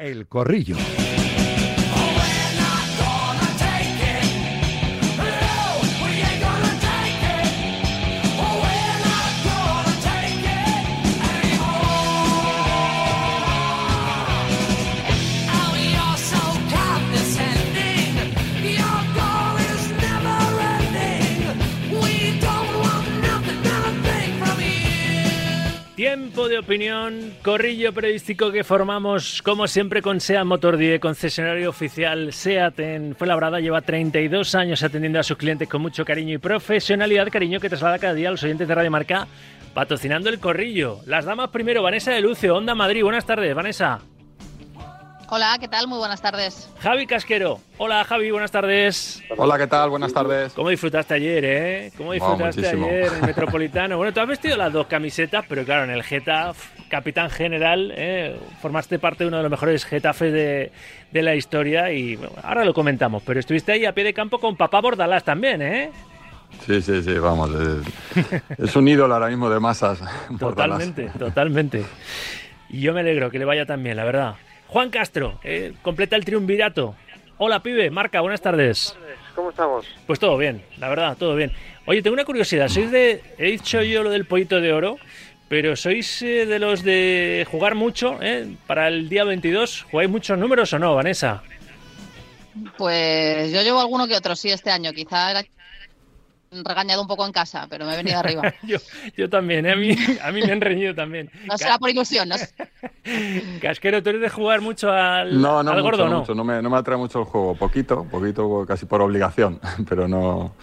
El Corrillo. De opinión, corrillo periodístico que formamos, como siempre, con SEAT Motor 10, concesionario oficial SEAT en Fuenlabrada. Lleva 32 años atendiendo a sus clientes con mucho cariño y profesionalidad, cariño que traslada cada día a los oyentes de Radio Marca, patrocinando el corrillo. Las damas primero, Vanessa de Lucio, Onda Madrid. Buenas tardes, Vanessa. Hola, ¿qué tal? Muy buenas tardes. Javi Casquero. Hola, Javi, buenas tardes. Hola, ¿qué tal? Buenas tardes. ¿Cómo disfrutaste ayer, eh? ¿Cómo disfrutaste ayer en el Metropolitano? Bueno, tú has vestido las dos camisetas, pero claro, en el Getafe, capitán general, ¿eh? formaste parte de uno de los mejores Getafes de, de la historia y bueno, ahora lo comentamos, pero estuviste ahí a pie de campo con papá Bordalás también, ¿eh? Sí, sí, sí, vamos. Es, es un ídolo ahora mismo de masas. Totalmente, totalmente. Y yo me alegro que le vaya tan bien, la verdad. Juan Castro, eh, completa el triunvirato. Hola, pibe, Marca, buenas tardes. ¿Cómo estamos? Pues todo bien, la verdad, todo bien. Oye, tengo una curiosidad. ¿Sois de. He dicho yo lo del pollito de oro, pero ¿sois eh, de los de jugar mucho eh? para el día 22? ¿Jugáis muchos números o no, Vanessa? Pues yo llevo alguno que otro, sí, este año. Quizá regañado un poco en casa, pero me he venido arriba. yo, yo también, ¿eh? a, mí, a mí me han reñido también. No será por ilusión, ¿no? Casquero, ¿tú eres de jugar mucho al, no, no al mucho, gordo no no? mucho. No me, no me atrae mucho el juego. Poquito, poquito, casi por obligación, pero no,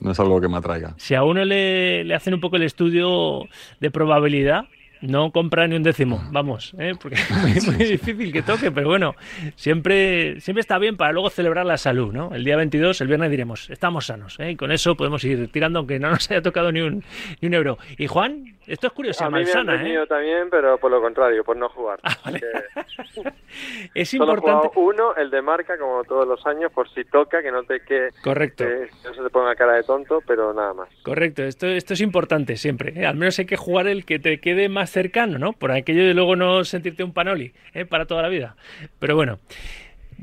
no es algo que me atraiga. Si a uno le, le hacen un poco el estudio de probabilidad, no compra ni un décimo, vamos, ¿eh? porque es muy, muy difícil que toque, pero bueno, siempre, siempre está bien para luego celebrar la salud, ¿no? El día 22, el viernes diremos, estamos sanos, ¿eh? y con eso podemos ir tirando aunque no nos haya tocado ni un, ni un euro. Y Juan, esto es curiosidad A mí me han malsana, ¿eh? también, pero por lo contrario, por no jugar. Ah, vale. Es Solo importante... jugado uno, el de marca, como todos los años, por si toca, que no te que, Correcto. que no se te ponga cara de tonto, pero nada más. Correcto, esto, esto es importante siempre. ¿eh? Al menos hay que jugar el que te quede más cercano, ¿no? Por aquello de luego no sentirte un panoli ¿eh? para toda la vida. Pero bueno,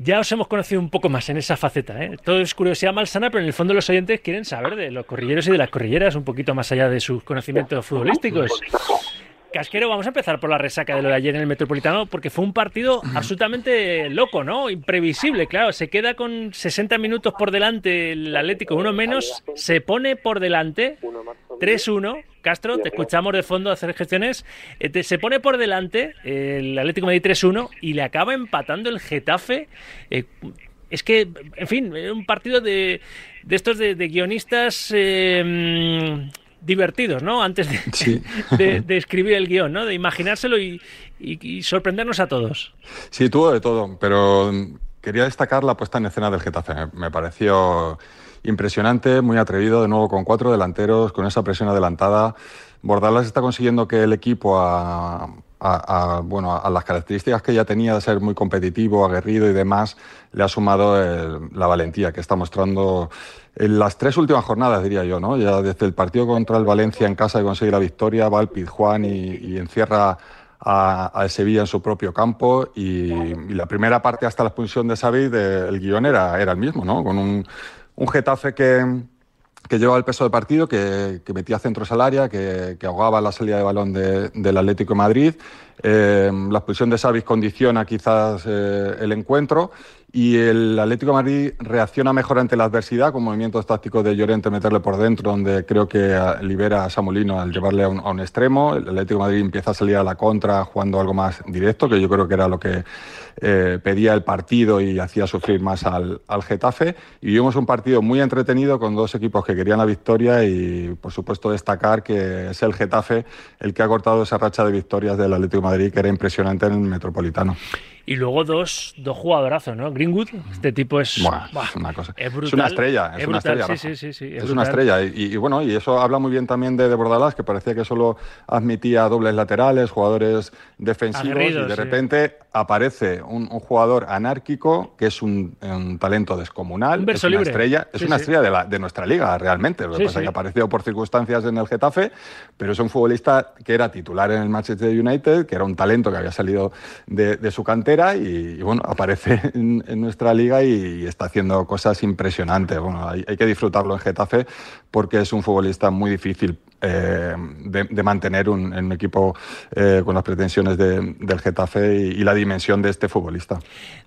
ya os hemos conocido un poco más en esa faceta. ¿eh? Todo es curiosidad malsana, pero en el fondo los oyentes quieren saber de los corrilleros y de las corrilleras un poquito más allá de sus conocimientos futbolísticos. Casquero, vamos a empezar por la resaca de lo de ayer en el Metropolitano, porque fue un partido absolutamente loco, ¿no? Imprevisible, claro. Se queda con 60 minutos por delante el Atlético, uno menos, se pone por delante, 3-1. Castro, te escuchamos de fondo hacer gestiones. Eh, se pone por delante el Atlético Madrid 3-1 y le acaba empatando el Getafe. Eh, es que, en fin, era un partido de, de estos de, de guionistas eh, divertidos, ¿no? Antes de, Sí. de- de escribir el guion, ¿no? De imaginárselo y, y- y sorprendernos a todos. Sí, tuvo de todo, pero quería destacar la puesta en escena del Getafe. Me- Me pareció impresionante, muy atrevido, de nuevo con cuatro delanteros, con esa presión adelantada. Bordalas está consiguiendo que el equipo, a, a- bueno, a las características que ya tenía de ser muy competitivo, aguerrido y demás, le ha sumado la valentía que está mostrando en las tres últimas jornadas, diría yo, ¿no? Ya desde el partido contra el Valencia en casa de conseguir la victoria, va al Pizjuán y, encierra a, Sevilla en su propio campo y, la primera parte hasta la expulsión de Xavi, el guion era, era el mismo, ¿no? Con un, un Getafe que, que llevaba el peso del partido, que, que metía centros al área, que, que ahogaba la salida de balón de- del Atlético Madrid. Eh, la expulsión de Xavi condiciona quizás eh, el encuentro y el Atlético Madrid reacciona mejor ante la adversidad con movimientos tácticos de Llorente meterle por dentro, donde creo que ah, libera a Samulino al llevarle a un, extremo. El Atlético Madrid empieza a salir a la contra jugando algo más directo, que yo creo que era lo que eh, pedía el partido y hacía sufrir más al, Getafe. Y vimos un partido muy entretenido con dos equipos que querían la victoria y, por supuesto, destacar que es el Getafe el que ha cortado esa racha de victorias del Atlético Madrid, que era impresionante en el Metropolitano. Y luego dos, dos jugadorazos, ¿no? Greenwood, este tipo es, Buah, buah, es una cosa. es Es brutal. una estrella, es, Es una brutal, estrella. sí, Rafa. sí, sí, sí, es es una brutal. estrella. Y, y bueno, y eso habla muy bien también de, de Bordalás, que parecía que solo admitía dobles laterales, jugadores defensivos, y de repente aparece un, un jugador anárquico que es un, un talento descomunal. Un verso es una libre. estrella, es una estrella de, la- de nuestra liga, realmente. Lo que pasa es que apareció por circunstancias en el Getafe, pero es un futbolista que era titular en el Manchester United, que era un talento que había salido de, de su cantera y, bueno, aparece en, nuestra liga y, está haciendo cosas impresionantes. Bueno, hay que disfrutarlo en Getafe porque es un futbolista muy difícil eh, de, mantener un, un equipo eh, con las pretensiones del Getafe y, la dimensión de este futbolista.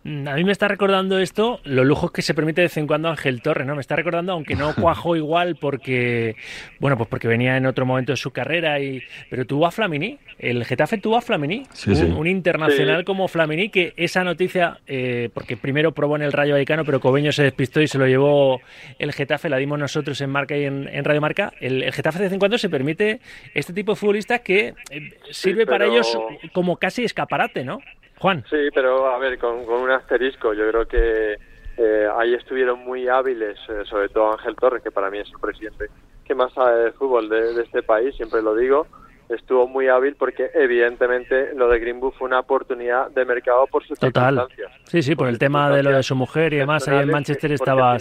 Mm, a mí me está recordando esto, los lujos que se permite de vez en cuando Ángel Torres, ¿no? Me está recordando, aunque no cuajó igual porque, bueno, pues porque venía en otro momento de su carrera, y pero tuvo a Flamini, el Getafe tuvo a Flamini, un, internacional como Flamini, que esa noticia, eh, porque primero probó en el Rayo Vallecano, pero Cobeño se despistó y se lo llevó el Getafe, la dimos nosotros en Marca y en, en Radio Marca, el, el Getafe de vez en cuando se permite este tipo de futbolistas que eh, sirve para ellos como casi escaparate, ¿no? Juan. Sí, pero a ver, con, un asterisco, yo creo que eh, ahí estuvieron muy hábiles, eh, sobre todo Ángel Torres, que para mí es el presidente que más sabe de fútbol de, este país, siempre lo digo, estuvo muy hábil porque evidentemente lo de Greenwood fue una oportunidad de mercado por sus Total. Sí, sí, por, el tema de lo de su mujer y demás, ahí en Manchester estaba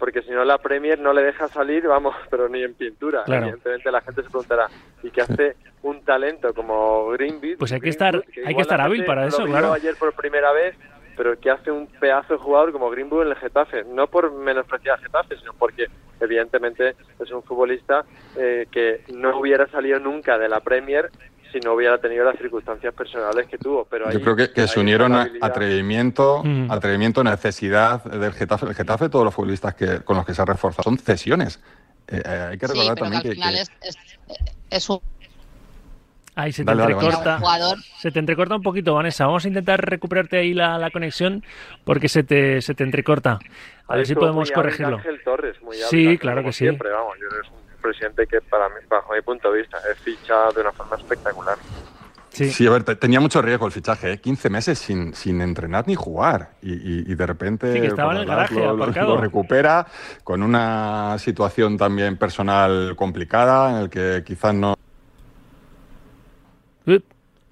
porque si no la Premier no le deja salir, vamos, pero ni en pintura. Evidentemente la gente se preguntará, ¿y qué hace un talento como Greenwood? Pues hay que estar, hay que estar hábil para eso, claro. ayer por primera vez, pero que hace un pedazo de jugador como Greenwood en el Getafe, no por menospreciar al Getafe, sino porque evidentemente es un futbolista eh, que no hubiera salido nunca de la Premier si no hubiera tenido las circunstancias personales que tuvo. Pero Yo creo que, se unieron atrevimiento, mm. atrevimiento, necesidad del Getafe. El Getafe, todos los futbolistas que, con los que se ha reforzado son cesiones. Eh, eh, hay que recordar también que, Es, un Ahí se te entrecorta. se te entrecorta un poquito, Vanessa. Vamos a intentar recuperarte ahí la, conexión porque se te, se te entrecorta. A ver si podemos corregirlo. sí, claro que sí. Siempre, vamos, yo presidente que para mí, bajo mi punto de vista es ficha de una forma espectacular. Sí. a ver, tenía mucho riesgo el fichaje, ¿eh? 15 meses sin, sin entrenar ni jugar y, de repente sí, estaba en el garaje, lo, recupera con una situación también personal complicada en el que quizás no...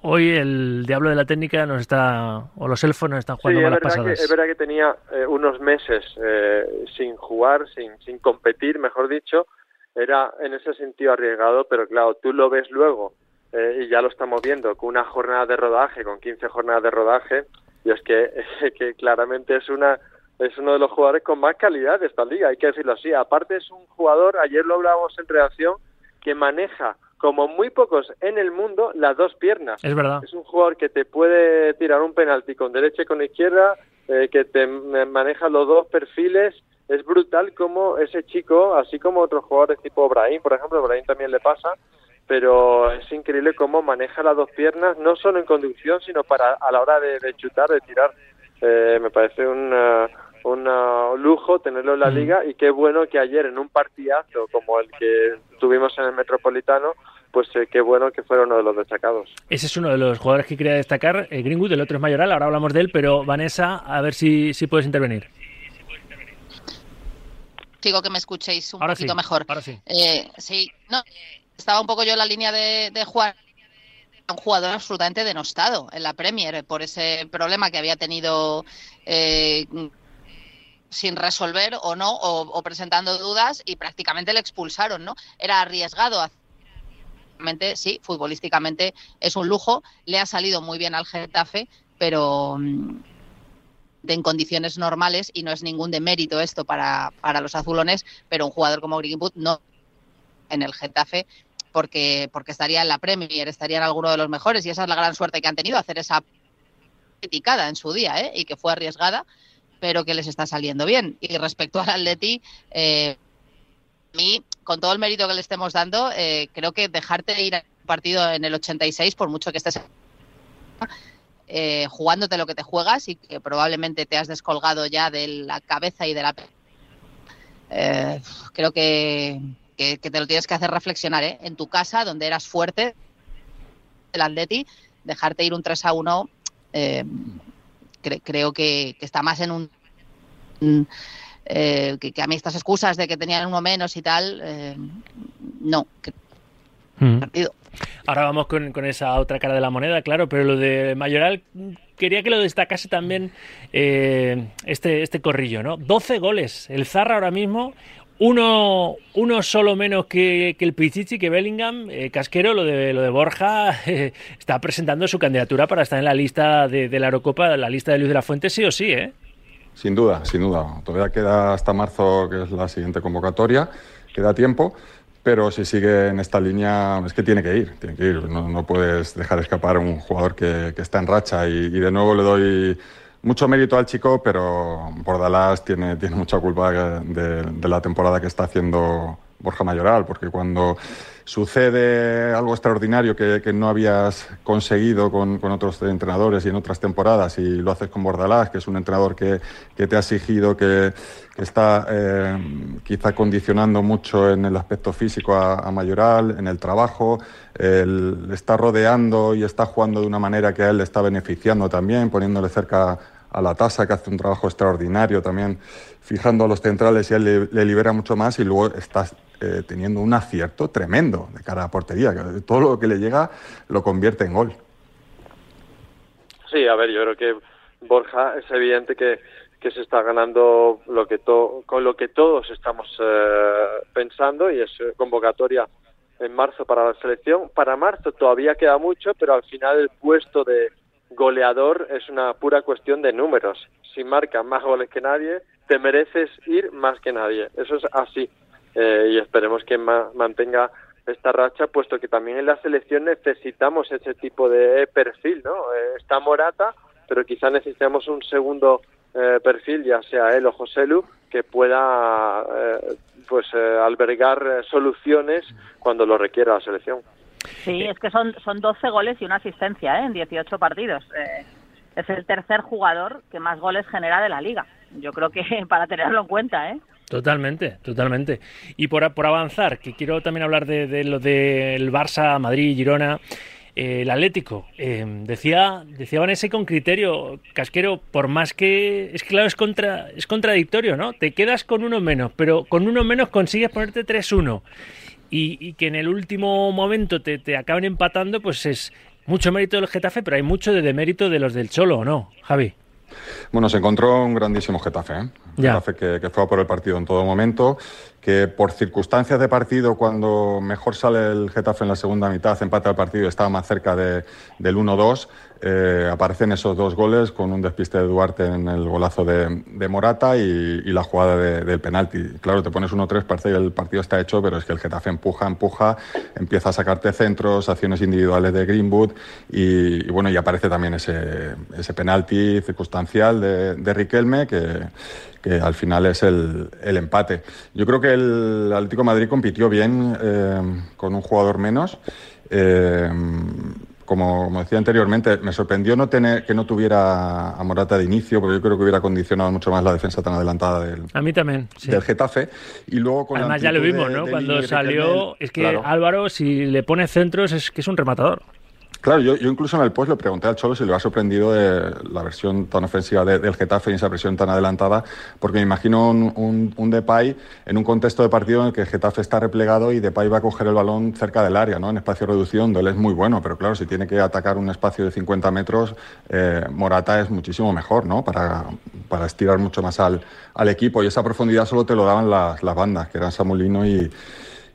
Hoy el diablo de la técnica nos está, o los elfos nos están jugando sí, malas pasadas. es verdad que tenía eh, unos meses eh, sin jugar, sin, sin competir, mejor dicho, era en ese sentido arriesgado, pero claro, tú lo ves luego eh, y ya lo estamos viendo con una jornada de rodaje, con 15 jornadas de rodaje, y es que, que claramente es una es uno de los jugadores con más calidad de esta liga, hay que decirlo así. Aparte es un jugador, ayer lo hablábamos en reacción, que maneja como muy pocos en el mundo las dos piernas. Es verdad. Es un jugador que te puede tirar un penalti con derecha y con izquierda, eh, que te maneja los dos perfiles es brutal como ese chico, así como otros jugadores tipo Brahim, por ejemplo, Brahim también le pasa, pero es increíble cómo maneja las dos piernas, no solo en conducción, sino para a la hora de, chutar, de tirar. Eh, me parece un, un lujo tenerlo en la mm. liga y qué bueno que ayer en un partidazo como el que tuvimos en el Metropolitano, pues eh, qué bueno que fuera uno de los destacados. Ese es uno de los jugadores que quería destacar, eh, Greenwood, el otro es Mayoral, ahora hablamos de él, pero Vanessa, a ver si, si puedes intervenir digo que me escuchéis un poquito mejor. Ahora sí. Eh, sí, no, estaba un poco yo en la línea de, de jugar un jugador absolutamente denostado en la Premier por ese problema que había tenido eh, sin resolver o no, o, presentando dudas y prácticamente le expulsaron, ¿no? Era arriesgado. Sí, futbolísticamente es un lujo, le ha salido muy bien al Getafe, pero en condiciones normales y no es ningún demérito esto para, para los azulones, pero un jugador como Greenwood no en el Getafe porque, porque estaría en la Premier, estaría en alguno de los mejores y esa es la gran suerte que han tenido, hacer esa criticada en su día ¿eh? y que fue arriesgada, pero que les está saliendo bien. Y respecto al Atleti, eh, a mí, con todo el mérito que le estemos dando, eh, creo que dejarte ir al partido en el 86, por mucho que estés eh, jugándote lo que te juegas y que probablemente te has descolgado ya de la cabeza y de la... Eh, creo que, que, te lo tienes que hacer reflexionar, ¿eh? En tu casa, donde eras fuerte, el Atleti, dejarte ir un 3 a 1, eh, creo que, está más en un... que, a mí estas excusas de que tenían uno menos y tal, no. Mm. Partido. Ahora vamos con, esa otra cara de la moneda, claro, pero lo de Mayoral quería que lo destacase también eh, este, este corrillo, ¿no? 12 goles. El Zarra ahora mismo, Uno, uno solo menos que, el Pichichi, que Bellingham, eh, Casquero, lo de, lo de Borja, está presentando su candidatura para estar en la lista de, la Eurocopa, la lista de Luis de la Fuente, sí o sí, ¿eh? Sin duda, sin duda. Todavía queda hasta marzo, que es la siguiente convocatoria, queda tiempo, pero si sigue en esta línea es que tiene que ir, tiene que ir. No, puedes dejar escapar a un jugador que, está en racha y de nuevo le doy mucho mérito al chico, pero Bordalás tiene, tiene mucha culpa de, la temporada que está haciendo Borja Mayoral, porque cuando sucede algo extraordinario que, que no habías conseguido con, con, otros entrenadores y en otras temporadas y lo haces con Bordalás, que es un entrenador que, que te ha exigido, que, está eh, quizá condicionando mucho en el aspecto físico a, a Mayoral, en el trabajo, él está rodeando y está jugando de una manera que a él le está beneficiando también, poniéndole cerca a la tasa, que hace un trabajo extraordinario también, fijando a los centrales y él le, libera mucho más y luego estás eh, teniendo un acierto tremendo de cara a portería. Todo lo que le llega lo convierte en gol. Sí, a ver, yo creo que Borja es evidente que, que se está ganando lo que con lo que todos estamos eh, pensando y es convocatoria en marzo para la selección. Para marzo todavía queda mucho, pero al final el puesto de goleador es una pura cuestión de números. Si marcas más goles que nadie, te mereces ir más que nadie. Eso es así. Eh, y esperemos que mantenga esta racha, puesto que también en la selección necesitamos ese tipo de perfil, ¿no? Eh, está Morata, pero quizá necesitamos un segundo eh, perfil, ya sea él o José Lu, que pueda pues albergar soluciones cuando lo requiera la selección. Sí, es que son, son 12 goles y una asistencia ¿eh? en 18 partidos. Eh, es el tercer jugador que más goles genera de la liga. Yo creo que para tenerlo en cuenta, ¿eh? Totalmente, totalmente. Y por, por avanzar, que quiero también hablar de, lo del Barça, Madrid, Girona. Eh, el Atlético, eh, decía, decía Vanessa con criterio, Casquero, por más que, es claro, es, contra, es contradictorio, ¿no? Te quedas con uno menos, pero con uno menos consigues ponerte 3-1 y, que en el último momento te, te acaben empatando, pues es mucho mérito del Getafe, pero hay mucho de demérito de los del Cholo, ¿o no, Javi? Bueno, se encontró un grandísimo Getafe, ¿eh? Getafe que, que, fue por el partido en todo momento, que por circunstancias de partido, cuando mejor sale el Getafe en la segunda mitad, empata el partido, estaba más cerca de, del 1-2, eh, aparecen esos dos goles con un despiste de Duarte en el golazo de, Morata y, la jugada del penalti. Claro, te pones 1-3, parece que el partido está hecho, pero es que el Getafe empuja, empuja, empieza a sacarte centros, acciones individuales de Greenwood y, bueno, y aparece también ese, ese penalti circunstancial de Riquelme que que al final es el, el, empate. Yo creo que el Atlético Madrid compitió bien eh, con un jugador menos. Eh, como, decía anteriormente, me sorprendió no tener que no tuviera a Morata de inicio, porque yo creo que hubiera condicionado mucho más la defensa tan adelantada del, a mí también, del Getafe. Y luego con Además ya lo vimos, ¿no? Cuando salió, es que Álvaro, si le pone centros, es que es un rematador. Claro, yo, incluso en el post le pregunté al Cholo si le ha sorprendido eh, la versión tan ofensiva del Getafe y esa presión tan adelantada, porque me imagino un, un, Depay en un contexto de partido en el que el Getafe está replegado y Depay va a coger el balón cerca del área, ¿no? en espacio reducido, donde él es muy bueno, pero claro, si tiene que atacar un espacio de 50 metros, eh, Morata es muchísimo mejor ¿no? para, para estirar mucho más al, al equipo y esa profundidad solo te lo daban las, las bandas, que eran Samulino y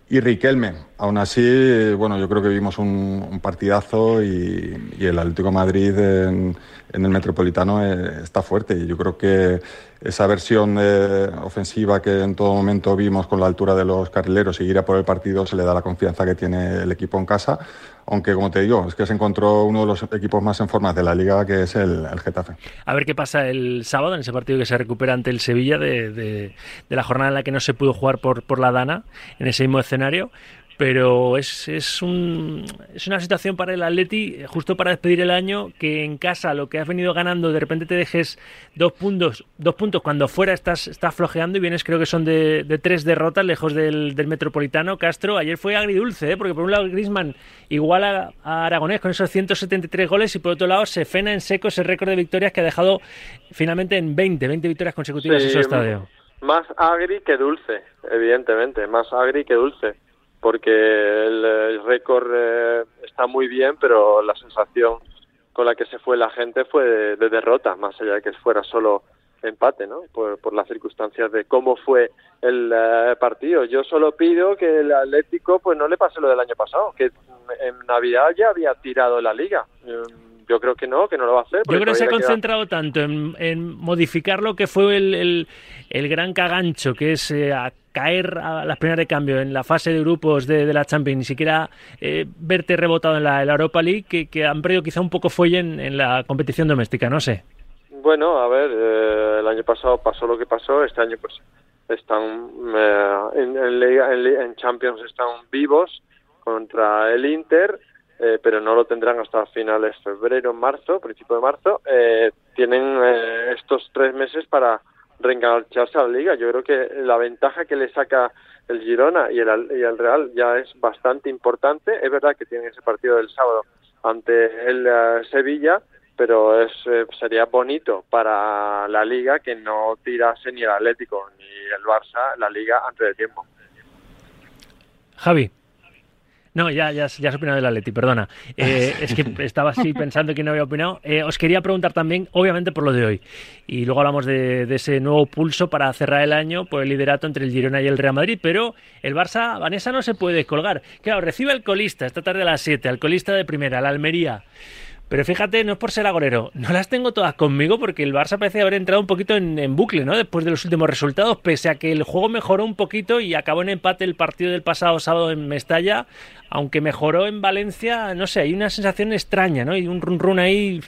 y Riquelme. Aún así, bueno, yo creo que vimos un, partidazo y, el Atlético Madrid en, el Metropolitano eh, está fuerte. Y yo creo que esa versión eh, ofensiva que en todo momento vimos con la altura de los carrileros y ir a por el partido se le da la confianza que tiene el equipo en casa. Aunque, como te digo, es que se encontró uno de los equipos más en forma de la liga, que es el, Getafe. A ver qué pasa el sábado en ese partido que se recupera ante el Sevilla de, la jornada en la que no se pudo jugar por la Dana, en ese mismo escenario pero es, es, un, es una situación para el Atleti, justo para despedir el año, que en casa lo que has venido ganando, de repente te dejes dos puntos, dos puntos cuando fuera estás, estás flojeando y vienes, creo que son de, de tres derrotas lejos del, del, Metropolitano. Castro, ayer fue agridulce, ¿eh? porque por un lado Grisman iguala a, Aragonés con esos 173 goles y por otro lado se fena en seco ese récord de victorias que ha dejado finalmente en 20, 20 victorias consecutivas en su estadio. Más agri que dulce, evidentemente, más agri que dulce porque el, récord eh, está muy bien, pero la sensación con la que se fue la gente fue de, derrota, más allá de que fuera solo empate, ¿no? Por, por las circunstancias de cómo fue el eh, partido. Yo solo pido que el Atlético pues no le pase lo del año pasado, que en Navidad ya había tirado la liga. Mm, yo creo que no, que no lo va a hacer. Yo creo que se ha concentrado tanto en, modificar lo que fue el, el, gran cagancho, que es eh, caer a las primeras de cambio en la fase de grupos de, la Champions, ni siquiera eh, verte rebotado en la, Europa League, que, han perdido quizá un poco fuelle en, en la competición doméstica, no sé. Bueno, a ver, eh, el año pasado pasó lo que pasó, este año pues están eh, en, en, Champions están vivos contra el Inter, eh, pero no lo tendrán hasta finales de febrero, marzo, principio de marzo. tienen estos tres meses para reengancharse a la liga. Yo creo que la ventaja que le saca el Girona y el, y Real ya es bastante importante. Es verdad que tienen ese partido del sábado ante el Sevilla, pero es, eh, sería bonito para la liga que no tirase ni el Atlético ni el Barça la liga antes de tiempo. Javi. No, ya, ya, ya has opinado del Atleti, perdona. Eh, es que estaba así pensando que no había opinado. Eh, os quería preguntar también, obviamente, por lo de hoy. Y luego hablamos de, de, ese nuevo pulso para cerrar el año por el liderato entre el Girona y el Real Madrid. Pero el Barça, Vanessa, no se puede colgar. Claro, recibe al colista esta tarde a las 7, al colista de primera, la Almería. Pero fíjate, no es por ser agorero, no las tengo todas conmigo porque el Barça parece haber entrado un poquito en, bucle, ¿no? Después de los últimos resultados, pese a que el juego mejoró un poquito y acabó en empate el partido del pasado sábado en Mestalla, aunque mejoró en Valencia, no sé, hay una sensación extraña, ¿no? Y un run run ahí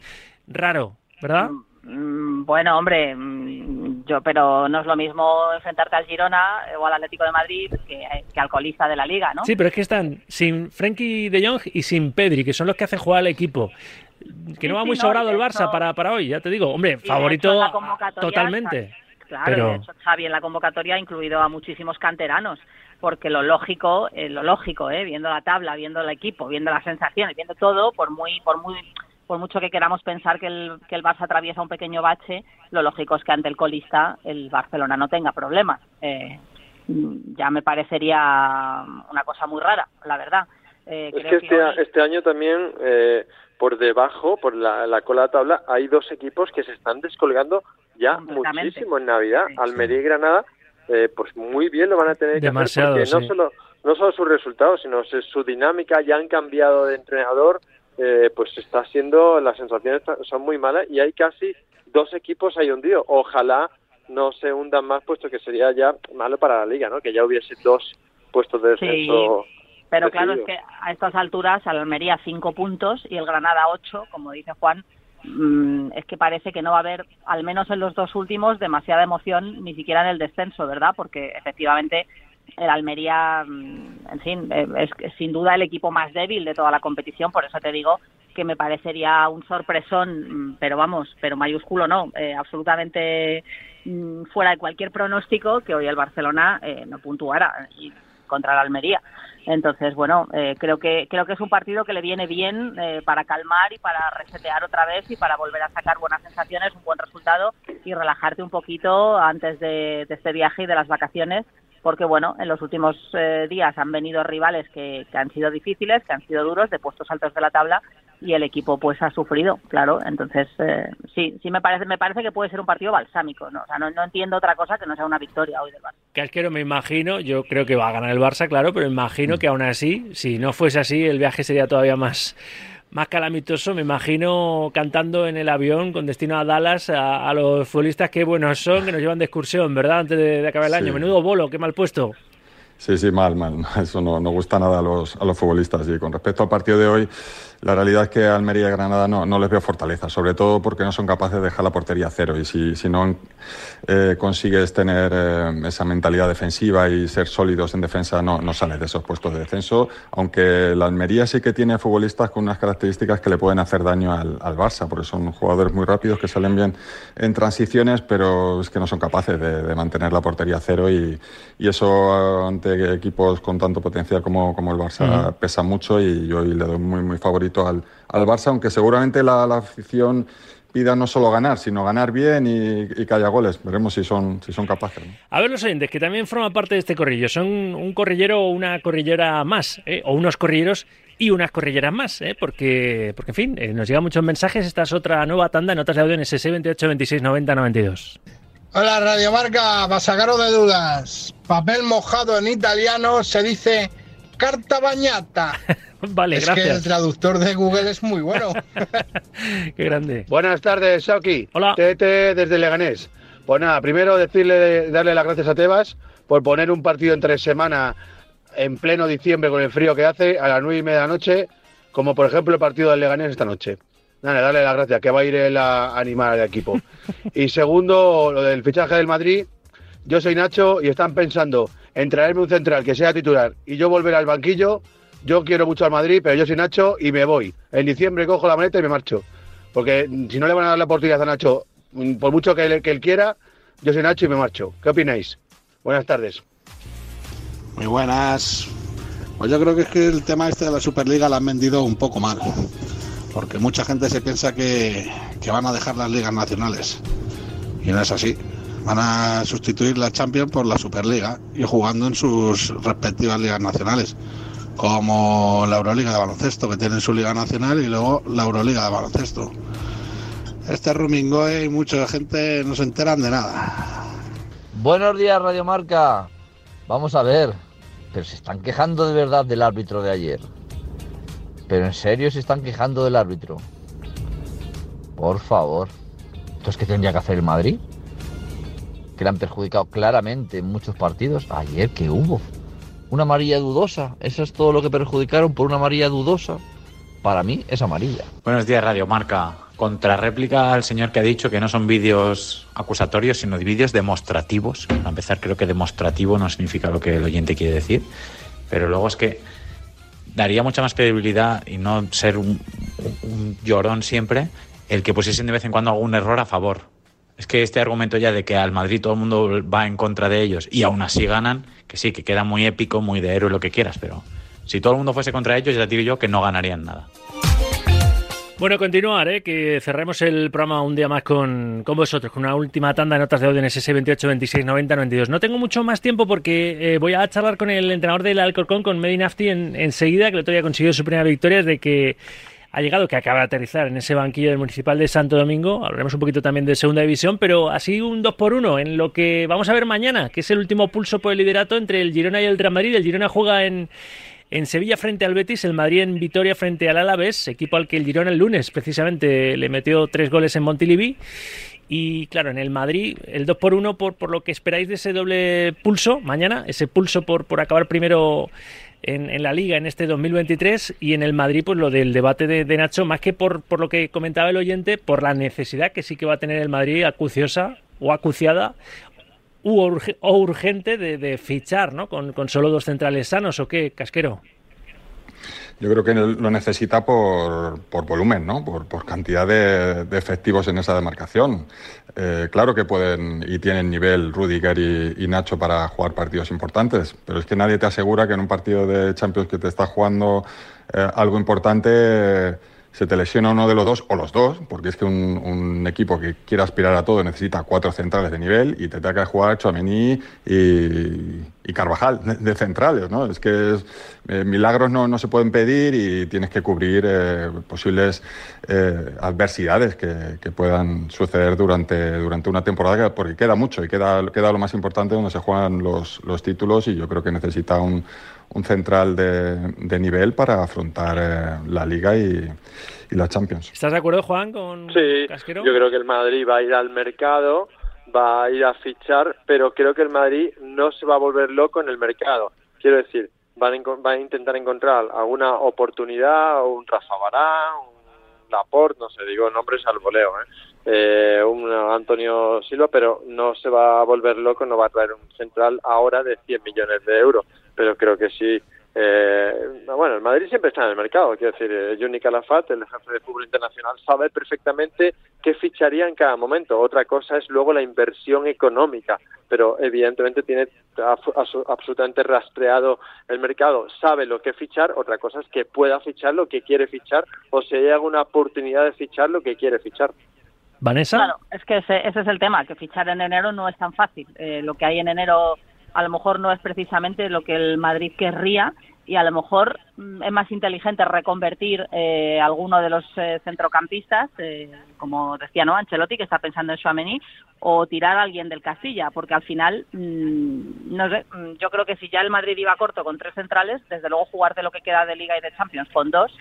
raro, ¿verdad? Mm, bueno, hombre, mm, yo, pero no es lo mismo enfrentarte al Girona o al Atlético de Madrid que, que al colista de la liga, ¿no? Sí, pero es que están sin Frenkie de Jong y sin Pedri, que son los que hacen jugar al equipo que no va muy sobrado el Barça para, para hoy, ya te digo. Hombre, favorito totalmente. Claro, pero... Xavi en la convocatoria ha incluido a muchísimos canteranos, porque lo lógico, eh, lo lógico, eh, viendo la tabla, viendo el equipo, viendo las sensaciones, viendo todo, por muy, por muy, por mucho que queramos pensar que el, que el Barça atraviesa un pequeño bache, lo lógico es que ante el colista el Barcelona no tenga problemas. Eh, ya me parecería una cosa muy rara, la verdad. Eh, es que, este, este, año también eh, por debajo, por la, cola de tabla, hay dos equipos que se están descolgando ya muchísimo en Navidad. Almería y Granada, eh, pues muy bien lo van a tener que hacer porque no solo no solo sus resultados, sino su dinámica, ya han cambiado de entrenador, eh, pues está siendo, las sensaciones son muy malas y hay casi dos equipos ahí hundidos. Ojalá no se hundan más, puesto que sería ya malo para la liga, ¿no? Que ya hubiese dos puestos de descenso. Pero claro, es que a estas alturas al Almería cinco puntos y el Granada ocho, como dice Juan, mm, es que parece que no va a haber, al menos en los dos últimos, demasiada emoción ni siquiera en el descenso, ¿verdad? Porque efectivamente el Almería, mm, en fin, eh, es, sin duda el equipo más débil de toda la competición, por eso te digo que me parecería un sorpresón, mm, pero vamos, pero mayúsculo no, eh, absolutamente fuera de cualquier pronóstico que hoy el Barcelona eh, no puntuara contra el Almería. Entonces, bueno, eh, creo que creo que es un partido que le viene bien eh, para calmar y para resetear otra vez y para volver a sacar buenas sensaciones, un buen resultado y relajarte un poquito antes de, este viaje y de las vacaciones, porque bueno, en los últimos eh, días han venido rivales que, que han sido difíciles, que han sido duros, de puestos altos de la tabla y el equipo pues ha sufrido, claro. Entonces, eh, sí, sí me parece, me parece que puede ser un partido balsámico, ¿no? O sea, no, entiendo otra cosa que no sea una victoria hoy del Barça. Que es que no me imagino, yo creo que va a ganar el Barça, claro, pero imagino que aún así, si no fuese así, el viaje sería todavía más más calamitoso, me imagino cantando en el avión con destino a Dallas a, los futbolistas que buenos son, que nos llevan de excursión, ¿verdad? Antes de, acabar el año. Menudo bolo, qué mal puesto. Sí, sí, mal, mal. Eso no, no gusta nada a los, a los futbolistas. Y con respecto al partido de hoy, la realidad es que Almería y Granada no, no les veo fortaleza, sobre todo porque no son capaces de dejar la portería cero. Y si, si no eh, consigues tener eh, esa mentalidad defensiva y ser sólidos en defensa, no, no sales de esos puestos de descenso. Aunque la Almería sí que tiene futbolistas con unas características que le pueden hacer daño al, al Barça, porque son jugadores muy rápidos que salen bien en transiciones, pero es que no son capaces de, mantener la portería cero. Y, y, eso ante equipos con tanto potencial como, como el Barça pesa mucho. Y yo le doy muy, muy favorito al, al Barça, aunque seguramente la, afición pida no solo ganar, sino ganar bien y, que haya goles. Veremos si son, si son capaces. A ver los oyentes, que también forman parte de este corrillo. Son un corrillero o una corrillera más, ¿eh? o unos corrilleros y unas corrilleras más, ¿eh? porque, porque, en fin, eh, nos llegan muchos mensajes. Esta es otra nueva tanda, notas de audio en ss 28 26 90 92. Hola, Radiomarca, para sacaros de dudas. Papel mojado en italiano se dice carta bañata. vale, es gracias. que el traductor de Google es muy bueno. Qué grande. Buenas tardes, Shoki. Hola. Tete desde Leganés. Pues nada, primero decirle, darle las gracias a Tebas por poner un partido entre semana en pleno diciembre con el frío que hace a las nueve y media de la noche, como por ejemplo el partido del Leganés esta noche. Nada, darle las gracias, que va a ir él a animar al equipo. Y segundo, lo del fichaje del Madrid, yo soy Nacho y están pensando en traerme un central que sea titular y yo volver al banquillo. Yo quiero mucho al Madrid, pero yo soy Nacho y me voy. En diciembre cojo la maleta y me marcho. Porque si no le van a dar la oportunidad a Nacho, mm, por mucho que él, que quiera, yo soy Nacho y me marcho. ¿Qué opináis? Buenas tardes. Muy buenas. Pues yo creo que es que el tema este de la Superliga la han vendido un poco mal. Porque mucha gente se piensa que, que van a dejar las ligas nacionales. Y no es así. Van a sustituir la Champions por la Superliga y jugando en sus respectivas ligas nacionales. Como la Euroliga de baloncesto, que tiene su liga nacional, y luego la Euroliga de baloncesto. Este Rumingoe y mucha gente no se enteran de nada. Buenos días, Radio Marca. Vamos a ver, pero se están quejando de verdad del árbitro de ayer. Pero en serio se están quejando del árbitro. Por favor. Entonces, ¿qué tendría que hacer el Madrid? Que le han perjudicado claramente en muchos partidos. Ayer, que hubo? Una amarilla dudosa. Eso es todo lo que perjudicaron por una amarilla dudosa. Para mí es amarilla. Buenos días, Radio Marca. Contrarréplica al señor que ha dicho que no son vídeos acusatorios, sino vídeos demostrativos. Para empezar, creo que demostrativo no significa lo que el oyente quiere decir. Pero luego es que daría mucha más credibilidad y no ser un, un llorón siempre el que pusiesen de vez en cuando algún error a favor. Es que este argumento ya de que al Madrid todo el mundo va en contra de ellos y aún así ganan, que sí, que queda muy épico, muy de héroe, lo que quieras, pero si todo el mundo fuese contra ellos, ya digo yo que no ganarían nada. Bueno, continuar, ¿eh? que cerremos el programa un día más con, con vosotros, con una última tanda de notas de audio en ese 28, 26, 90, 92. No tengo mucho más tiempo porque eh, voy a charlar con el entrenador del Alcorcón, con Medi Nafti, en, enseguida, que el otro día consiguió su primera victoria desde que ha llegado, que acaba de aterrizar en ese banquillo del Municipal de Santo Domingo. Hablaremos un poquito también de Segunda División, pero así un 2 por 1 en lo que vamos a ver mañana, que es el último pulso por el liderato entre el Girona y el Real Madrid. El Girona juega en en Sevilla frente al Betis, el Madrid en Vitoria frente al Alavés, equipo al que el Girona el lunes precisamente le metió tres goles en Montilivi. Y claro, en el Madrid, el 2 por 1 por, por lo que esperáis de ese doble pulso mañana, ese pulso por, por acabar primero en, en, la liga en este 2023 y en el Madrid, pues lo del debate de, Nacho, más que por, por lo que comentaba el oyente, por la necesidad que sí que va a tener el Madrid acuciosa o acuciada o urgente de, de fichar, ¿no? Con, con, solo dos centrales sanos, ¿o qué, Casquero? Yo creo que lo necesita por, por volumen, ¿no? Por, por cantidad de, de, efectivos en esa demarcación. Eh, claro que pueden y tienen nivel Rudiger y, y, Nacho para jugar partidos importantes, pero es que nadie te asegura que en un partido de Champions que te está jugando eh, algo importante. Se te lesiona uno de los dos o los dos, porque es que un, equipo que quiera aspirar a todo necesita cuatro centrales de nivel y te toca que jugar Chouameni y, y, Carvajal de, de, centrales, ¿no? Es que es, eh, milagros no, no, se pueden pedir y tienes que cubrir eh, posibles eh, adversidades que, que, puedan suceder durante, durante una temporada, porque queda mucho y queda, queda lo más importante donde se juegan los, los títulos y yo creo que necesita un, un central de, de, nivel para afrontar eh, la liga y, y, la Champions. ¿Estás de acuerdo, Juan, con sí, Casquero? Yo creo que el Madrid va a ir al mercado, va a ir a fichar, pero creo que el Madrid no se va a volver loco en el mercado. Quiero decir, van a, van a intentar encontrar alguna oportunidad, o un Rafa Barán, un Laporte, no sé, digo nombres al voleo, ¿eh? Eh, un Antonio Silva, pero no se va a volver loco, no va a traer un central ahora de 100 millones de euros pero creo que sí. Eh, bueno, el Madrid siempre está en el mercado, quiero decir, eh, Johnny Calafat, el jefe de fútbol internacional, sabe perfectamente qué ficharía en cada momento. Otra cosa es luego la inversión económica, pero evidentemente tiene absolutamente rastreado el mercado, sabe lo que fichar, otra cosa es que pueda fichar lo que quiere fichar o si hay alguna oportunidad de fichar lo que quiere fichar. Vanessa. Claro, es que ese, ese es el tema, que fichar en enero no es tan fácil. Eh, lo que hay en enero a lo mejor no es precisamente lo que el Madrid querría y a lo mejor mm, es más inteligente reconvertir eh, alguno de los eh, centrocampistas, eh, como decía no Ancelotti, que está pensando en Suamení, o tirar a alguien del Castilla, porque al final, mm, no sé, mm, yo creo que si ya el Madrid iba corto con tres centrales, desde luego jugar de lo que queda de Liga y de Champions con dos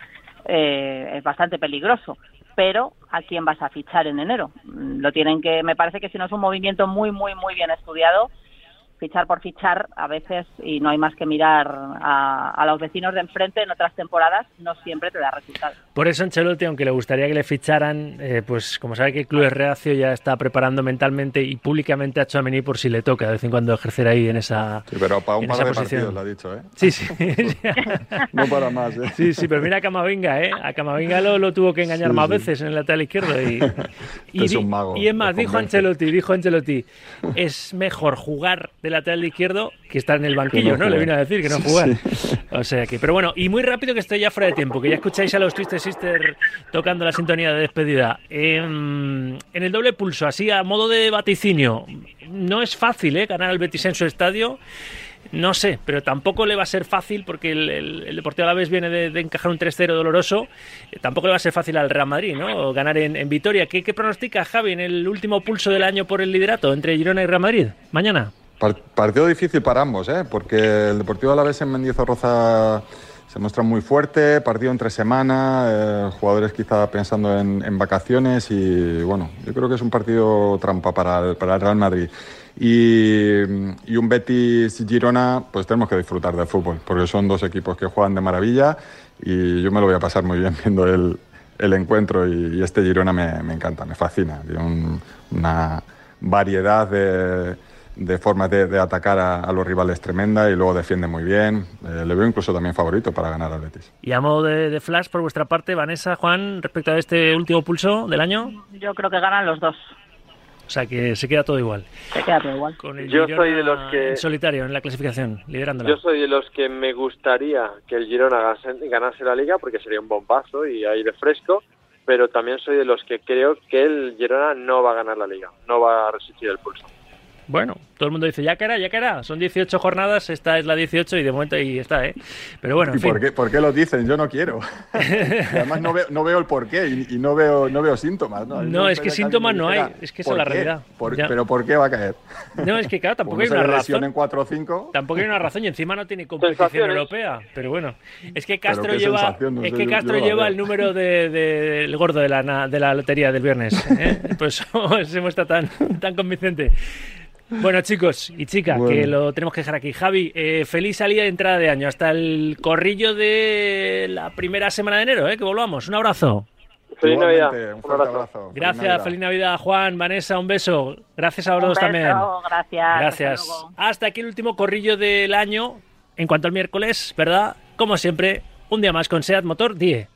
eh, es bastante peligroso. Pero ¿a quién vas a fichar en enero? Lo tienen que, me parece que si no es un movimiento muy, muy, muy bien estudiado, fichar por fichar a veces y no hay más que mirar a, a los vecinos de enfrente en otras temporadas no siempre te da resultados. Por eso Ancelotti, aunque le gustaría que le ficharan, eh, pues como sabe que el club es reacio, ya está preparando mentalmente y públicamente a Chouameni por si le toca de vez en cuando ejercer ahí en esa Sí, pero para un par de posición. partidos lo ha dicho, ¿eh? Sí, sí. No para más, ¿eh? Sí, sí, pero mira a Camavinga, ¿eh? A Camavinga lo, lo tuvo que engañar Sí, más sí. veces en el lateral izquierdo. Y, y, Es un mago, y es más, dijo. Ancelotti, dijo Ancelotti, es mejor jugar de lateral izquierdo que estar en el banquillo, no ¿no? Le vino a decir que no jugar. sí. O sea que, pero bueno, y muy rápido que estoy ya fuera de tiempo, que ya escucháis a los Twisted Sister tocando la sintonía de despedida. Em, en el doble pulso, así a modo de vaticinio, no es fácil, ¿eh? Ganar al Betis en su estadio. No sé, pero tampoco le va a ser fácil porque el, el, el Deportivo Alavés viene de, de encajar un 3-0 doloroso. eh, Tampoco le va a ser fácil al Real Madrid, ¿no? Ganar en, en Vitoria. ¿Qué, ¿Qué pronostica Javi en el último pulso del año por el liderato entre Girona y Real Madrid? Mañana. Par- partido difícil para ambos, ¿eh? porque el Deportivo Alavés en Mendizorroza se muestra muy fuerte, partido entre semana, eh, jugadores quizá pensando en, vacaciones y bueno, yo creo que es un partido trampa para el, Real Madrid. Y, un Betis Girona, pues tenemos que disfrutar del fútbol, porque son dos equipos que juegan de maravilla y yo me lo voy a pasar muy bien viendo el, encuentro y, este Girona me, encanta, me fascina. Tiene un- una variedad de, de formas de, de atacar a, a los rivales tremenda y luego defiende muy bien. Eh, le veo incluso también favorito para ganar al Betis. Y a modo de, de flash por vuestra parte, Vanessa, Juan, respecto a este último pulso del año, Yo creo que ganan los dos, o sea que se queda todo igual. se queda todo igual. Con el Yo Girona soy de los que- en solitario en la clasificación, liderándola. Yo soy de los que me gustaría que el Girona ganase, ganase la liga porque sería un bombazo y aire fresco, pero también soy de los que creo que el Girona no va a ganar la liga, no va a resistir el pulso. Bueno, todo el mundo dice, ya que era, ya que era. Son 18 jornadas, esta es la 18 y de momento ahí está, ¿eh? Pero bueno, en ¿Y fin. por qué, por qué lo dicen? Yo no quiero. Además no veo, no veo el porqué y, y no, veo, no veo síntomas. No, No, es que síntomas no hay, es que esa es ¿por la qué? realidad. ¿Por- pero ¿por qué va a caer? No, es que claro, tampoco hay una razón. en 4 o 5. Tampoco hay una razón y encima no tiene competición europea. Pero bueno, es que Castro qué lleva, no es sé, que Castro yo lleva el número de, de- el gordo de la, na- de la lotería del viernes. ¿eh? Por eso se muestra tan, tan convincente. Bueno, chicos y chicas, Bueno. que lo tenemos que dejar aquí. Javi, eh, feliz salida de entrada de año. Hasta el corrillo de la primera semana de enero, ¿eh? que volvamos. Un abrazo. Feliz Navidad. Un Un fuerte abrazo. Feliz Gracias, Navidad. feliz Navidad, Juan, Vanessa, un beso. Gracias a beso, también. Gracias. hasta Gracias. luego. Hasta aquí el último corrillo del año. En cuanto al miércoles, ¿verdad? Como siempre, un día más con SEAT Motor 10.